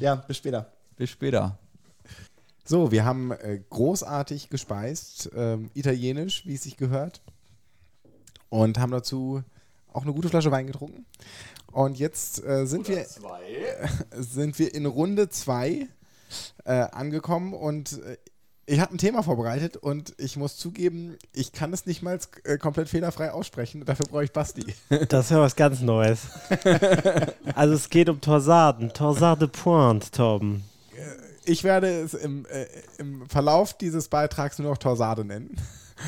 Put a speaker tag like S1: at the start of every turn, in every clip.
S1: Ja, bis später.
S2: Bis später.
S1: So, wir haben äh, großartig gespeist, ähm, italienisch, wie es sich gehört. Und haben dazu auch eine gute Flasche Wein getrunken. Und jetzt äh, sind, wir, sind wir in Runde 2 äh, angekommen und äh, ich habe ein Thema vorbereitet und ich muss zugeben, ich kann es nicht mal äh, komplett fehlerfrei aussprechen. Dafür brauche ich Basti.
S3: Das ist ja was ganz Neues. also es geht um Torsaden. Torsade Pointe, Torben.
S1: Ich werde es im, äh, im Verlauf dieses Beitrags nur noch Torsade nennen.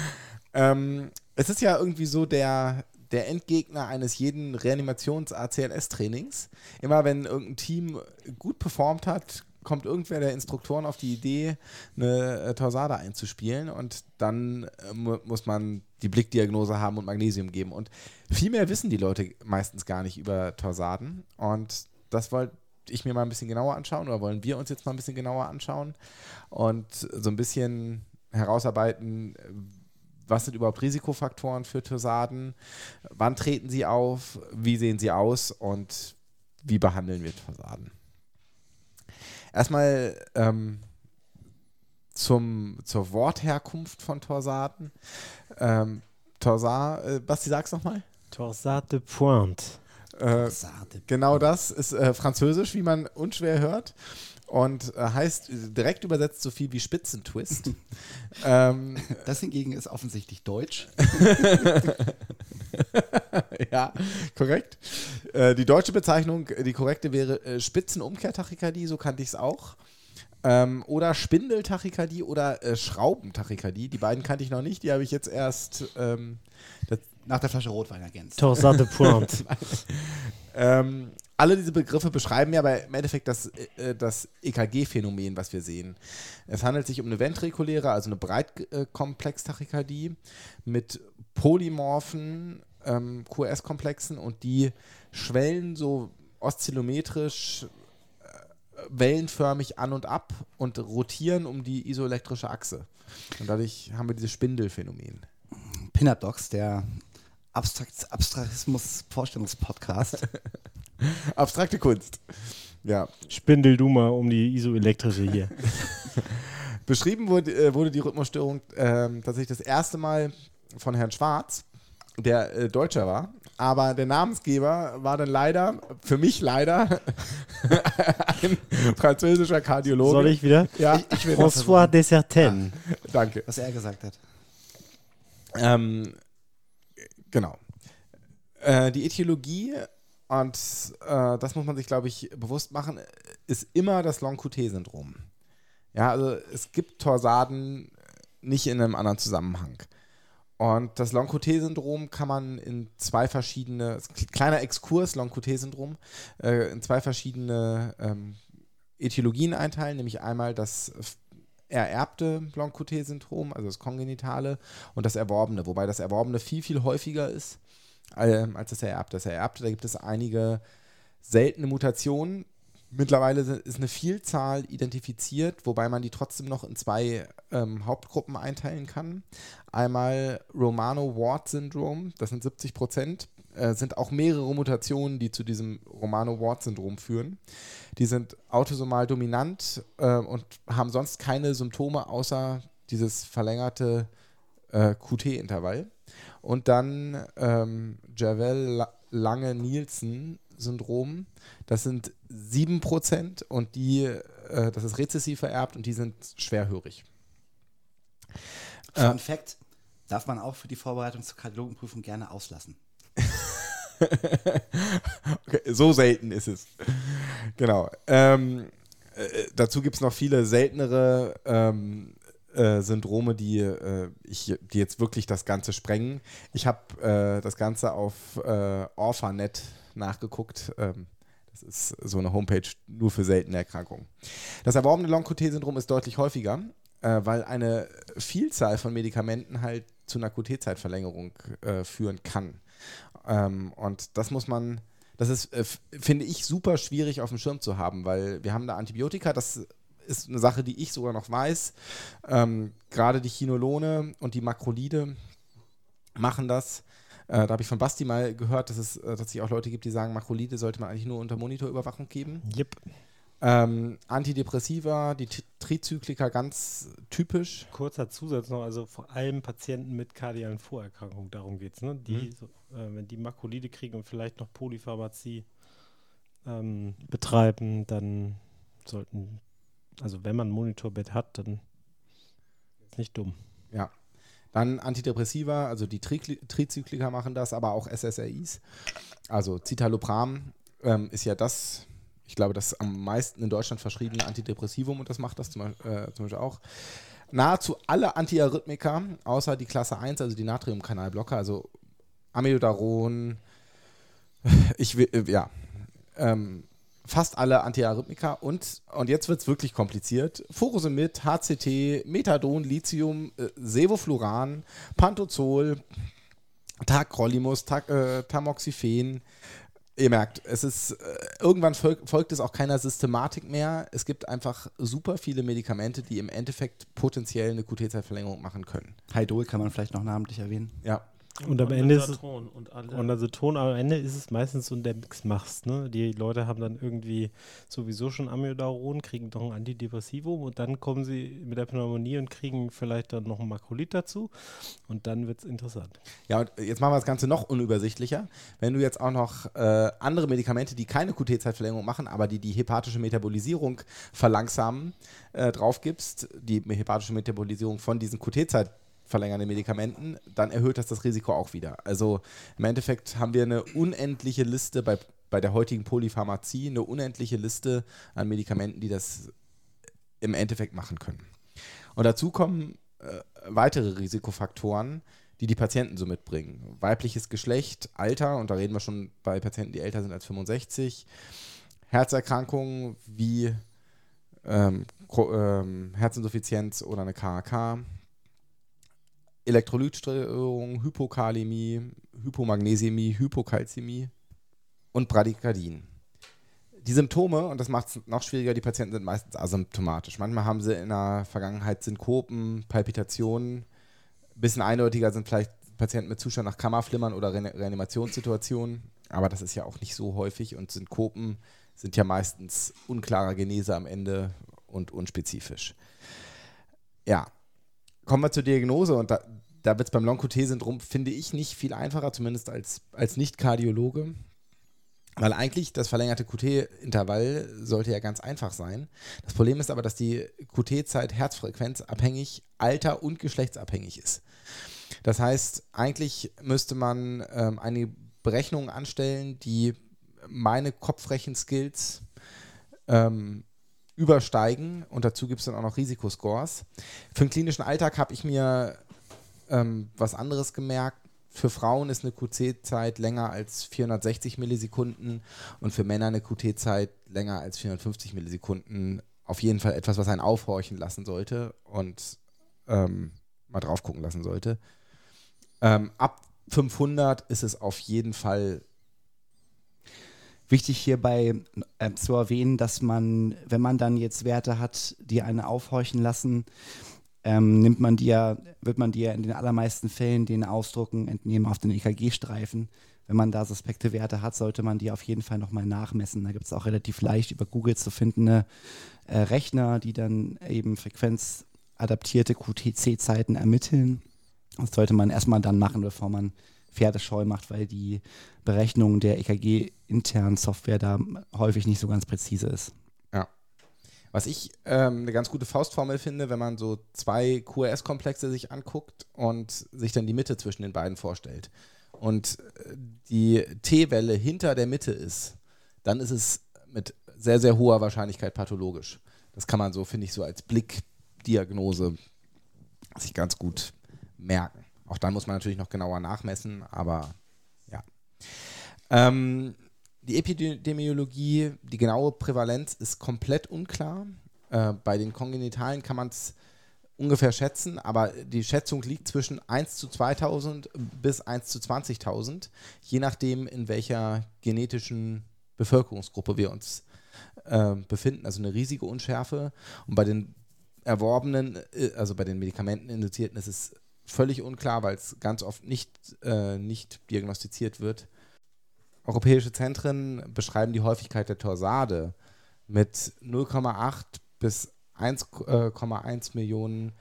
S1: ähm, es ist ja irgendwie so der, der Endgegner eines jeden Reanimations-ACLS-Trainings. Immer wenn irgendein Team gut performt hat, kommt irgendwer der Instruktoren auf die Idee, eine äh, Torsade einzuspielen und dann äh, mu muss man die Blickdiagnose haben und Magnesium geben. Und viel mehr wissen die Leute meistens gar nicht über Torsaden. Und das wollte ich mir mal ein bisschen genauer anschauen oder wollen wir uns jetzt mal ein bisschen genauer anschauen und so ein bisschen herausarbeiten, was sind überhaupt Risikofaktoren für Torsaden, wann treten sie auf, wie sehen sie aus und wie behandeln wir Torsaden. Erstmal ähm, zum, zur Wortherkunft von Torsaden. Ähm, Torsad, äh, Basti, sag's nochmal.
S3: Torsade de Pointe.
S1: Äh, genau das ist äh, französisch, wie man unschwer hört. Und äh, heißt direkt übersetzt so viel wie Spitzentwist.
S2: ähm, das hingegen ist offensichtlich Deutsch.
S1: ja, korrekt. Äh, die deutsche Bezeichnung, die korrekte wäre äh, Spitzenumkehrtachykardie, so kannte ich es auch. Ähm, oder Spindeltachykardie oder äh, Schraubentachykardie. Die beiden kannte ich noch nicht, die habe ich jetzt erst ähm,
S2: nach der Flasche Rotwein ergänzt.
S3: Torsade Pointe.
S1: ähm, alle diese Begriffe beschreiben ja aber im Endeffekt das, äh, das EKG-Phänomen, was wir sehen. Es handelt sich um eine ventrikuläre, also eine Breitkomplex-Tachykardie mit polymorphen ähm, QS-Komplexen und die schwellen so oszillometrisch äh, wellenförmig an und ab und rotieren um die isoelektrische Achse. Und dadurch haben wir dieses Spindelphänomen.
S2: Pin-Up-Docs, der Abstrakt Abstraktismus-Vorstellungspodcast.
S1: Abstrakte Kunst. Ja.
S3: Spindel du mal um die isoelektrische hier.
S1: Beschrieben wurde, äh, wurde die Rhythmusstörung äh, tatsächlich das erste Mal von Herrn Schwarz, der äh, Deutscher war. Aber der Namensgeber war dann leider, für mich leider, ein französischer Kardiologe.
S3: Soll ich wieder?
S1: Ja.
S3: Ich, ich François Dessertaine.
S1: Ah, danke.
S2: Was er gesagt hat.
S1: Ähm, genau. Äh, die Etiologie, und äh, das muss man sich, glaube ich, bewusst machen, ist immer das Long-QT-Syndrom. Ja, also es gibt Torsaden nicht in einem anderen Zusammenhang. Und das Long-QT-Syndrom kann man in zwei verschiedene, kleiner Exkurs, Long-QT-Syndrom, äh, in zwei verschiedene ähm, Etiologien einteilen, nämlich einmal das ererbte Blanc-QT-Syndrom, also das kongenitale, und das erworbene, wobei das erworbene viel, viel häufiger ist als das ererbte. Das ererbte, da gibt es einige seltene Mutationen. Mittlerweile ist eine Vielzahl identifiziert, wobei man die trotzdem noch in zwei ähm, Hauptgruppen einteilen kann. Einmal Romano-Ward-Syndrom, das sind 70 Prozent, äh, sind auch mehrere Mutationen, die zu diesem Romano-Ward-Syndrom führen. Die sind autosomal dominant äh, und haben sonst keine Symptome außer dieses verlängerte äh, QT-Intervall. Und dann ähm, Javel-Lange-Nielsen-Syndrom, das sind 7% und die, äh, das ist rezessiv vererbt und die sind schwerhörig.
S2: Fun äh, Fact: Darf man auch für die Vorbereitung zur Kardiologenprüfung gerne auslassen.
S1: okay, so selten ist es. Genau. Ähm, äh, dazu gibt es noch viele seltenere ähm, äh, Syndrome, die, äh, ich, die jetzt wirklich das Ganze sprengen. Ich habe äh, das Ganze auf äh, Orphanet nachgeguckt. Ähm, das ist so eine Homepage nur für seltene Erkrankungen. Das erworbene Long-QT-Syndrom ist deutlich häufiger, äh, weil eine Vielzahl von Medikamenten halt zu einer QT-Zeitverlängerung äh, führen kann. Ähm, und das muss man, das ist, äh, finde ich, super schwierig auf dem Schirm zu haben, weil wir haben da Antibiotika, das ist eine Sache, die ich sogar noch weiß. Ähm, Gerade die Chinolone und die Makrolide machen das. Äh, da habe ich von Basti mal gehört, dass es äh, tatsächlich auch Leute gibt, die sagen, Makrolide sollte man eigentlich nur unter Monitorüberwachung geben.
S3: Yep.
S1: Ähm, Antidepressiva, die T- Trizyklika ganz typisch.
S3: Kurzer Zusatz noch, also vor allem Patienten mit kardialen Vorerkrankungen, darum geht es. Ne? Die, so, äh, wenn die Makrolide kriegen und vielleicht noch Polypharmazie ähm, betreiben, dann sollten, also wenn man ein Monitorbett hat, dann ist nicht dumm.
S1: Ja. Dann Antidepressiva, also die Tri Trizyklika machen das, aber auch SSRIs. Also Citalopram ähm, ist ja das, ich glaube, das am meisten in Deutschland verschriebene Antidepressivum und das macht das zum, Beispiel- äh, zum Beispiel auch. Nahezu alle Antiarrhythmika, außer die Klasse 1, also die Natriumkanalblocker, also Amiodaron, ich will, äh, ja, ähm, fast alle Antiarrhythmika und, und jetzt wird es wirklich kompliziert. Furosemid, HCT, Methadon, Lithium, äh, Sevofluran, Pantozol, Tacrolimus, Tac, äh, Tamoxifen. Ihr merkt, es ist, äh, irgendwann folg, folgt es auch keiner Systematik mehr. Es gibt einfach super viele Medikamente, die im Endeffekt potenziell eine QT-Zeitverlängerung machen können.
S2: Hydol kann man vielleicht noch namentlich erwähnen.
S1: Ja.
S3: Und am Ende ist es-
S4: Ondansetron und alle.
S3: Und also Ton, am Ende ist es meistens so der Mix machst, ne? Die Leute haben dann irgendwie sowieso schon Amiodaron, kriegen noch ein Antidepressivum und dann kommen sie mit der Pneumonie und kriegen vielleicht dann noch ein Makrolit dazu und dann wird es interessant.
S1: Ja, und jetzt machen wir das Ganze noch unübersichtlicher. Wenn du jetzt auch noch äh, andere Medikamente, die keine QT-Zeitverlängerung machen, aber die die hepatische Metabolisierung verlangsamen, äh, drauf gibst, die hepatische Metabolisierung von diesen QT-Zeit verlängernden Medikamenten, dann erhöht das das Risiko auch wieder. Also im Endeffekt haben wir eine unendliche Liste bei, bei der heutigen Polypharmazie, eine unendliche Liste an Medikamenten, die das im Endeffekt machen können. Und dazu kommen äh, weitere Risikofaktoren, die die Patienten so mitbringen. Weibliches Geschlecht, Alter, und da reden wir schon bei Patienten, die älter sind als 65, Herzerkrankungen wie ähm, ähm, Herzinsuffizienz oder eine KHK, Elektrolytstörung, Hypokalämie, Hypomagnesämie, Hypokalzämie und Bradykardien. Die Symptome, und das macht es noch schwieriger, die Patienten sind meistens asymptomatisch. Manchmal haben sie in der Vergangenheit Synkopen, Palpitationen. Ein bisschen eindeutiger sind vielleicht Patienten mit Zustand nach Kammerflimmern oder Re Reanimationssituationen. Aber das ist ja auch nicht so häufig und Synkopen sind ja meistens unklarer Genese am Ende und unspezifisch. Ja, kommen wir zur Diagnose und da, da wird es beim Long-QT-Syndrom, finde ich, nicht viel einfacher, zumindest als, als Nicht-Kardiologe. Weil eigentlich das verlängerte QT-Intervall sollte ja ganz einfach sein. Das Problem ist aber, dass die QT-Zeit herzfrequenzabhängig, alter- und geschlechtsabhängig ist. Das heißt, eigentlich müsste man ähm, eine Berechnung anstellen, die meine Kopfrechenskills ähm, übersteigen und dazu gibt es dann auch noch Risikoscores. Für den klinischen Alltag habe ich mir ähm, was anderes gemerkt. Für Frauen ist eine QC-Zeit länger als 460 Millisekunden und für Männer eine QT-Zeit länger als 450 Millisekunden. Auf jeden Fall etwas, was einen aufhorchen lassen sollte und ähm, mal drauf gucken lassen sollte. Ähm, ab 500 ist es auf jeden Fall
S2: Wichtig hierbei äh, zu erwähnen, dass man, wenn man dann jetzt Werte hat, die einen aufhorchen lassen, ähm, nimmt man die ja, wird man die ja in den allermeisten Fällen den Ausdrucken entnehmen auf den EKG-Streifen. Wenn man da suspekte Werte hat, sollte man die auf jeden Fall nochmal nachmessen. Da gibt es auch relativ leicht über Google zu findende äh, Rechner, die dann eben frequenzadaptierte QTC-Zeiten ermitteln. Das sollte man erstmal dann machen, bevor man Pferdescheu macht, weil die Berechnung der EKG-internen Software da häufig nicht so ganz präzise ist.
S1: Was ich ähm, eine ganz gute Faustformel finde, wenn man so zwei QRS-Komplexe sich anguckt und sich dann die Mitte zwischen den beiden vorstellt und äh, die T-Welle hinter der Mitte ist, dann ist es mit sehr, sehr hoher Wahrscheinlichkeit pathologisch. Das kann man so, finde ich, so als Blickdiagnose sich ganz gut merken. Auch dann muss man natürlich noch genauer nachmessen, aber ja. Ähm, die Epidemiologie, die genaue Prävalenz ist komplett unklar. Äh, bei den Kongenitalen kann man es ungefähr schätzen, aber die Schätzung liegt zwischen 1 zu 2000 bis 1 zu 20.000, je nachdem, in welcher genetischen Bevölkerungsgruppe wir uns äh, befinden. Also eine riesige Unschärfe. Und bei den erworbenen, äh, also bei den Medikamenteninduzierten, ist es völlig unklar, weil es ganz oft nicht, äh, nicht diagnostiziert wird. Europäische Zentren beschreiben die Häufigkeit der Torsade mit 0,8 bis 1,1 Millionen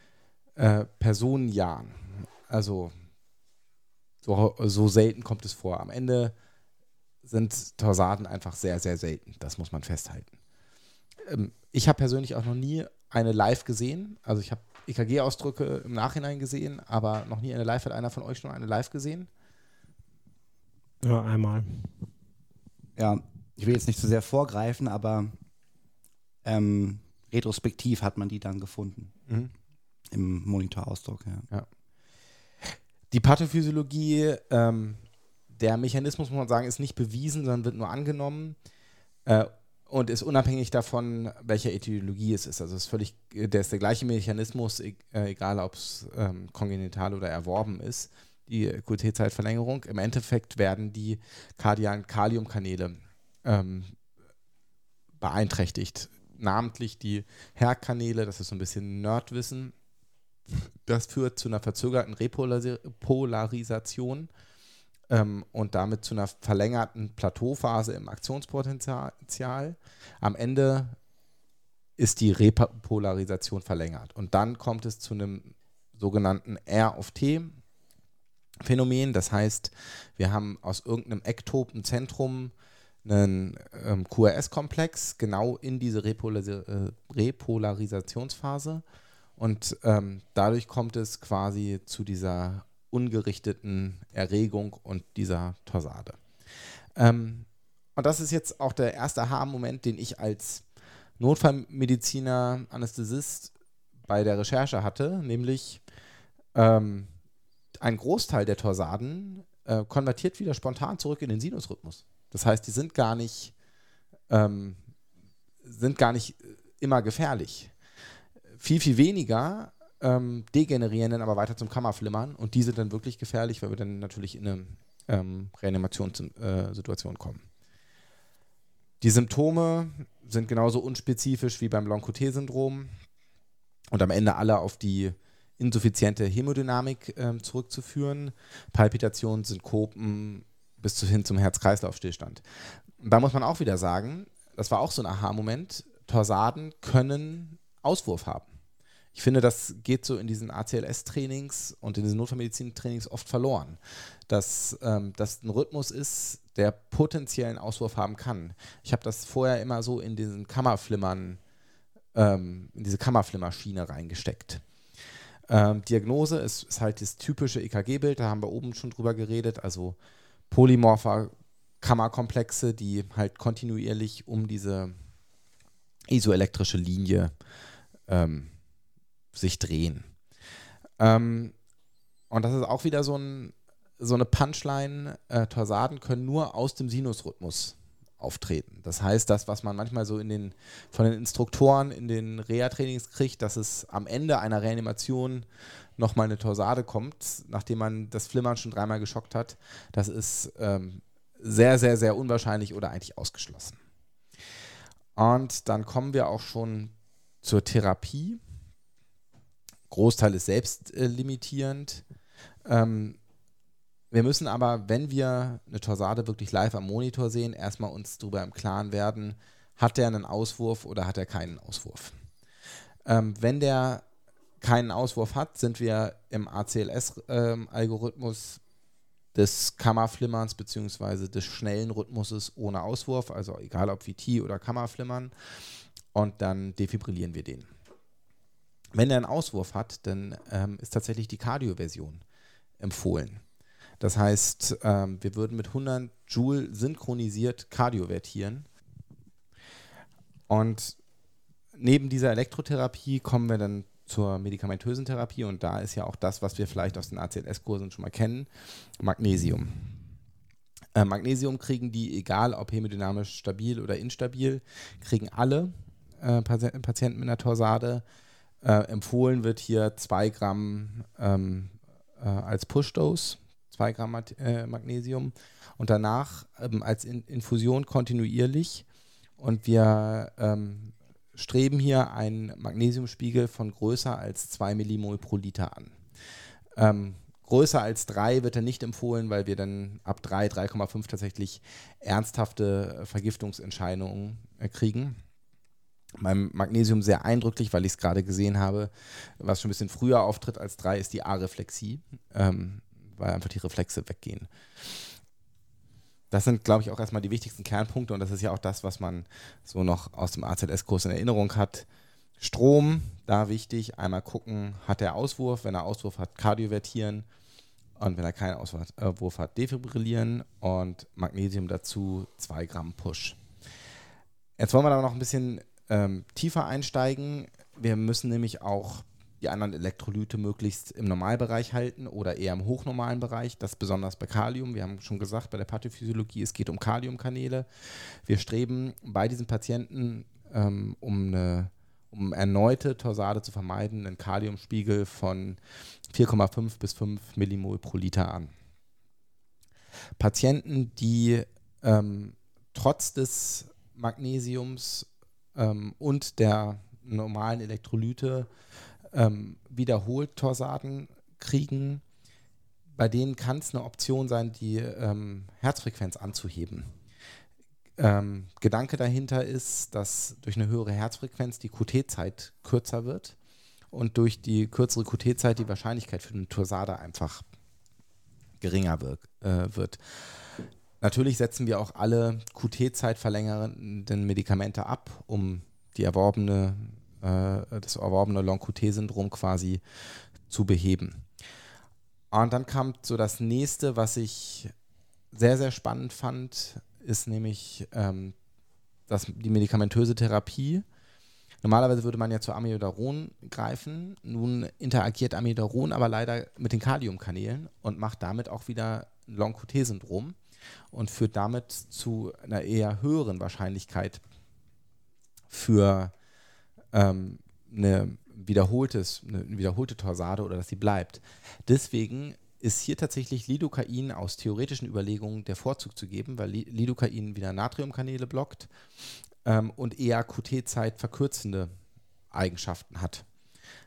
S1: äh, Personenjahren. Also so, so selten kommt es vor. Am Ende sind Torsaden einfach sehr, sehr selten. Das muss man festhalten. Ähm, ich habe persönlich auch noch nie eine live gesehen. Also ich habe EKG-Ausdrücke im Nachhinein gesehen, aber noch nie eine live. Hat einer von euch schon eine live gesehen?
S3: Ja, einmal.
S2: Ja, ich will jetzt nicht zu sehr vorgreifen, aber ähm, retrospektiv hat man die dann gefunden. Mhm. Im Monitorausdruck, ja. ja.
S1: Die Pathophysiologie, ähm, der Mechanismus, muss man sagen, ist nicht bewiesen, sondern wird nur angenommen. Äh, und ist unabhängig davon, welcher Etiologie es ist. Also es ist völlig, der ist der gleiche Mechanismus, e, äh, egal ob es ähm, kongenital oder erworben ist, die QT-Zeitverlängerung. Im Endeffekt werden die kardialen Kaliumkanäle ähm, beeinträchtigt. Namentlich die HER-Kanäle, das ist so ein bisschen Nerdwissen. Das führt zu einer verzögerten Repolarisation ähm, und damit zu einer verlängerten Plateauphase im Aktionspotenzial. Am Ende ist die Repolarisation verlängert und dann kommt es zu einem sogenannten R of T Phänomen. Das heißt, wir haben aus irgendeinem ektopen Zentrum einen ähm, QRS-Komplex genau in diese Repolar äh, Repolarisationsphase und ähm, dadurch kommt es quasi zu dieser ungerichteten Erregung und dieser Torsade. Ähm, und das ist jetzt auch der erste Aha-Moment, den ich als Notfallmediziner, Anästhesist bei der Recherche hatte, nämlich ähm, ein Großteil der Torsaden äh, konvertiert wieder spontan zurück in den Sinusrhythmus. Das heißt, die sind gar nicht, ähm, sind gar nicht immer gefährlich. Viel, viel weniger ähm, degenerieren dann aber weiter zum Kammerflimmern und die sind dann wirklich gefährlich, weil wir dann natürlich in eine ähm, Reanimationssituation äh, kommen. Die Symptome sind genauso unspezifisch wie beim Long-QT-Syndrom und am Ende alle auf die insuffiziente Hämodynamik äh, zurückzuführen. Palpitationen, Synkopen bis hin zum Herz-Kreislauf-Stillstand. Da muss man auch wieder sagen, das war auch so ein Aha-Moment, Torsaden können Auswurf haben ich finde, das geht so in diesen ACLS-Trainings und in diesen Notfallmedizin-Trainings oft verloren, dass ähm, das ein Rhythmus ist, der potenziellen Auswurf haben kann. Ich habe das vorher immer so in diesen Kammerflimmern, ähm, in diese Kammerflimmerschiene reingesteckt. Ähm, Diagnose ist, ist, halt das typische EKG-Bild, da haben wir oben schon drüber geredet, also polymorpher Kammerkomplexe, die halt kontinuierlich um diese isoelektrische Linie ähm, sich drehen. Ähm, und das ist auch wieder so, ein, so eine Punchline. Äh, Torsaden können nur aus dem Sinusrhythmus auftreten. Das heißt, das, was man manchmal so in den, von den Instruktoren in den Reha-Trainings kriegt, dass es am Ende einer Reanimation nochmal eine Torsade kommt, nachdem man das Flimmern schon dreimal geschockt hat, das ist ähm, sehr, sehr, sehr unwahrscheinlich oder eigentlich ausgeschlossen. Und dann kommen wir auch schon zur Therapie. Großteil ist selbstlimitierend. Äh, ähm, wir müssen aber, wenn wir eine Torsade wirklich live am Monitor sehen, erstmal uns darüber im Klaren werden, hat der einen Auswurf oder hat er keinen Auswurf. Ähm, wenn der keinen Auswurf hat, sind wir im ACLS-Algorithmus ähm, des Kammerflimmerns bzw. des schnellen Rhythmuses ohne Auswurf, also egal ob VT oder Kammerflimmern, und dann defibrillieren wir den. Wenn er einen Auswurf hat, dann ähm, ist tatsächlich die Kardioversion empfohlen. Das heißt, ähm, wir würden mit 100 Joule synchronisiert kardiovertieren. Und neben dieser Elektrotherapie kommen wir dann zur medikamentösen Therapie und da ist ja auch das, was wir vielleicht aus den ACLS-Kursen schon mal kennen, Magnesium. Äh, Magnesium kriegen die, egal ob hemodynamisch stabil oder instabil, kriegen alle äh, Patienten mit einer Torsade äh, empfohlen wird hier 2 Gramm ähm, äh, als Push-Dose, 2 Gramm äh, Magnesium und danach ähm, als In Infusion kontinuierlich. Und wir ähm, streben hier einen Magnesiumspiegel von größer als 2 Millimol pro Liter an. Ähm, größer als 3 wird er nicht empfohlen, weil wir dann ab 3, 3,5 tatsächlich ernsthafte Vergiftungsentscheidungen äh, kriegen. Beim Magnesium sehr eindrücklich, weil ich es gerade gesehen habe, was schon ein bisschen früher auftritt als 3, ist die Areflexie, ähm, weil einfach die Reflexe weggehen. Das sind, glaube ich, auch erstmal die wichtigsten Kernpunkte und das ist ja auch das, was man so noch aus dem AZS-Kurs in Erinnerung hat. Strom, da wichtig, einmal gucken, hat er Auswurf, wenn er Auswurf hat, kardiovertieren und wenn er keinen Auswurf hat, defibrillieren und Magnesium dazu 2 Gramm Push. Jetzt wollen wir aber noch ein bisschen ähm, tiefer einsteigen. Wir müssen nämlich auch die anderen Elektrolyte möglichst im Normalbereich halten oder eher im hochnormalen Bereich. Das besonders bei Kalium. Wir haben schon gesagt, bei der Pathophysiologie, es geht um Kaliumkanäle. Wir streben bei diesen Patienten ähm, um eine um erneute Torsade zu vermeiden, einen Kaliumspiegel von 4,5 bis 5 Millimol pro Liter an. Patienten, die ähm, trotz des Magnesiums ähm, und der normalen Elektrolyte ähm, wiederholt Torsaden kriegen, bei denen kann es eine Option sein, die ähm, Herzfrequenz anzuheben. Ähm, Gedanke dahinter ist, dass durch eine höhere Herzfrequenz die QT-Zeit kürzer wird und durch die kürzere QT-Zeit die Wahrscheinlichkeit für eine Torsade einfach geringer wirk, äh, wird. Natürlich setzen wir auch alle QT-Zeit verlängernden Medikamente ab, um die erworbene, äh, das erworbene Long-QT-Syndrom quasi zu beheben. Und dann kam so das nächste, was ich sehr, sehr spannend fand, ist nämlich ähm, das, die medikamentöse Therapie. Normalerweise würde man ja zu Amiodaron greifen. Nun interagiert Amiodaron aber leider mit den Kaliumkanälen und macht damit auch wieder Long-QT-Syndrom und führt damit zu einer eher höheren Wahrscheinlichkeit für ähm, eine, wiederholtes, eine wiederholte Torsade oder dass sie bleibt. Deswegen ist hier tatsächlich Lidocain aus theoretischen Überlegungen der Vorzug zu geben, weil Lidocain wieder Natriumkanäle blockt ähm, und eher QT-Zeit verkürzende Eigenschaften hat.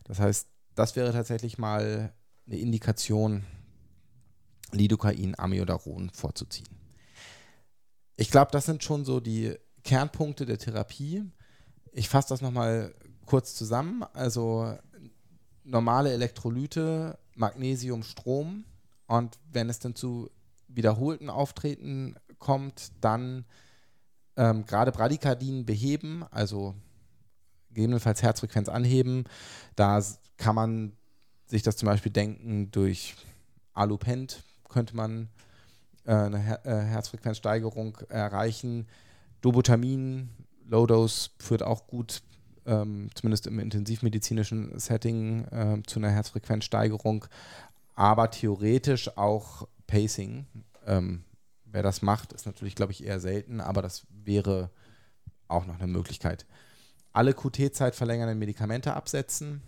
S1: Das heißt, das wäre tatsächlich mal eine Indikation, Lidocain, Amiodaron vorzuziehen. Ich glaube, das sind schon so die Kernpunkte der Therapie. Ich fasse das nochmal kurz zusammen. Also normale Elektrolyte Magnesium, Strom. Und wenn es dann zu wiederholten Auftreten kommt, dann ähm, gerade Bradykardien beheben, also gegebenenfalls Herzfrequenz anheben. Da kann man sich das zum Beispiel denken, durch Alupent könnte man äh, eine äh, Herzfrequenzsteigerung erreichen. Dobutamin, Low Dose führt auch gut ähm, zumindest im intensivmedizinischen Setting, äh, zu einer Herzfrequenzsteigerung, aber theoretisch auch Pacing. Ähm, wer das macht, ist natürlich, glaube ich, eher selten, aber das wäre auch noch eine Möglichkeit. Alle QT-Zeit verlängernden Medikamente absetzen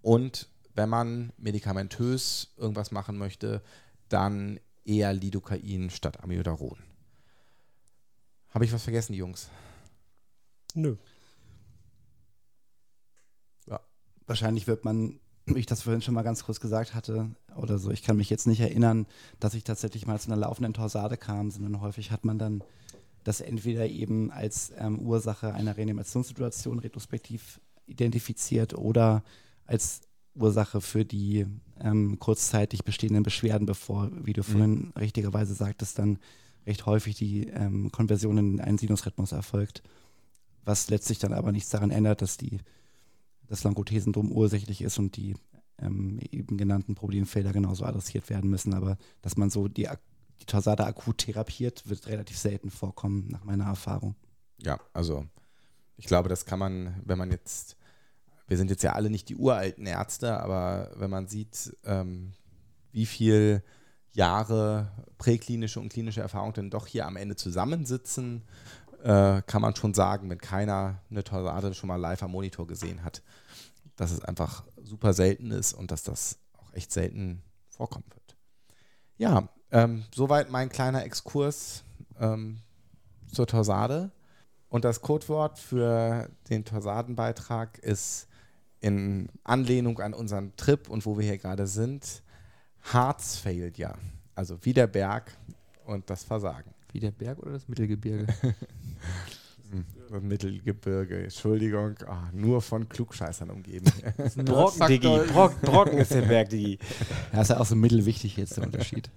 S1: und wenn man medikamentös irgendwas machen möchte, dann eher Lidocain statt Amiodaron. Habe ich was vergessen, Jungs?
S3: Nö.
S2: wahrscheinlich wird man, wie ich das vorhin schon mal ganz kurz gesagt hatte, oder so, ich kann mich jetzt nicht erinnern, dass ich tatsächlich mal zu einer laufenden Torsade kam, sondern häufig hat man dann das entweder eben als ähm, Ursache einer Reanimationssituation retrospektiv identifiziert oder als Ursache für die ähm, kurzzeitig bestehenden Beschwerden, bevor, wie du mhm. vorhin richtigerweise sagtest, dann recht häufig die ähm, Konversion in einen Sinusrhythmus erfolgt. Was letztlich dann aber nichts daran ändert, dass die das Langoté-Syndrom ursächlich ist und die ähm, eben genannten Problemfelder genauso adressiert werden müssen. Aber dass man so die, die Torsade akut therapiert, wird relativ selten vorkommen, nach meiner Erfahrung.
S1: Ja, also ich glaube, das kann man, wenn man jetzt, wir sind jetzt ja alle nicht die uralten Ärzte, aber wenn man sieht, ähm, wie viel Jahre präklinische und klinische Erfahrung denn doch hier am Ende zusammensitzen, äh, kann man schon sagen, wenn keiner eine Torsade schon mal live am Monitor gesehen hat, dass es einfach super selten ist und dass das auch echt selten vorkommen wird. Ja, ähm, soweit mein kleiner Exkurs ähm, zur Torsade. Und das Codewort für den Torsadenbeitrag ist in Anlehnung an unseren Trip und wo wir hier gerade sind, Hearts Failure. Also wie der Berg und das Versagen.
S2: Wie der Berg oder das Mittelgebirge?
S1: Mittelgebirge, Entschuldigung, ah, nur von Klugscheißern umgeben.
S3: Brocken, Diggi. Brock, Brocken ist der Berg, Diggi.
S2: Ja, ist ja auch so mittelwichtig jetzt der Unterschied.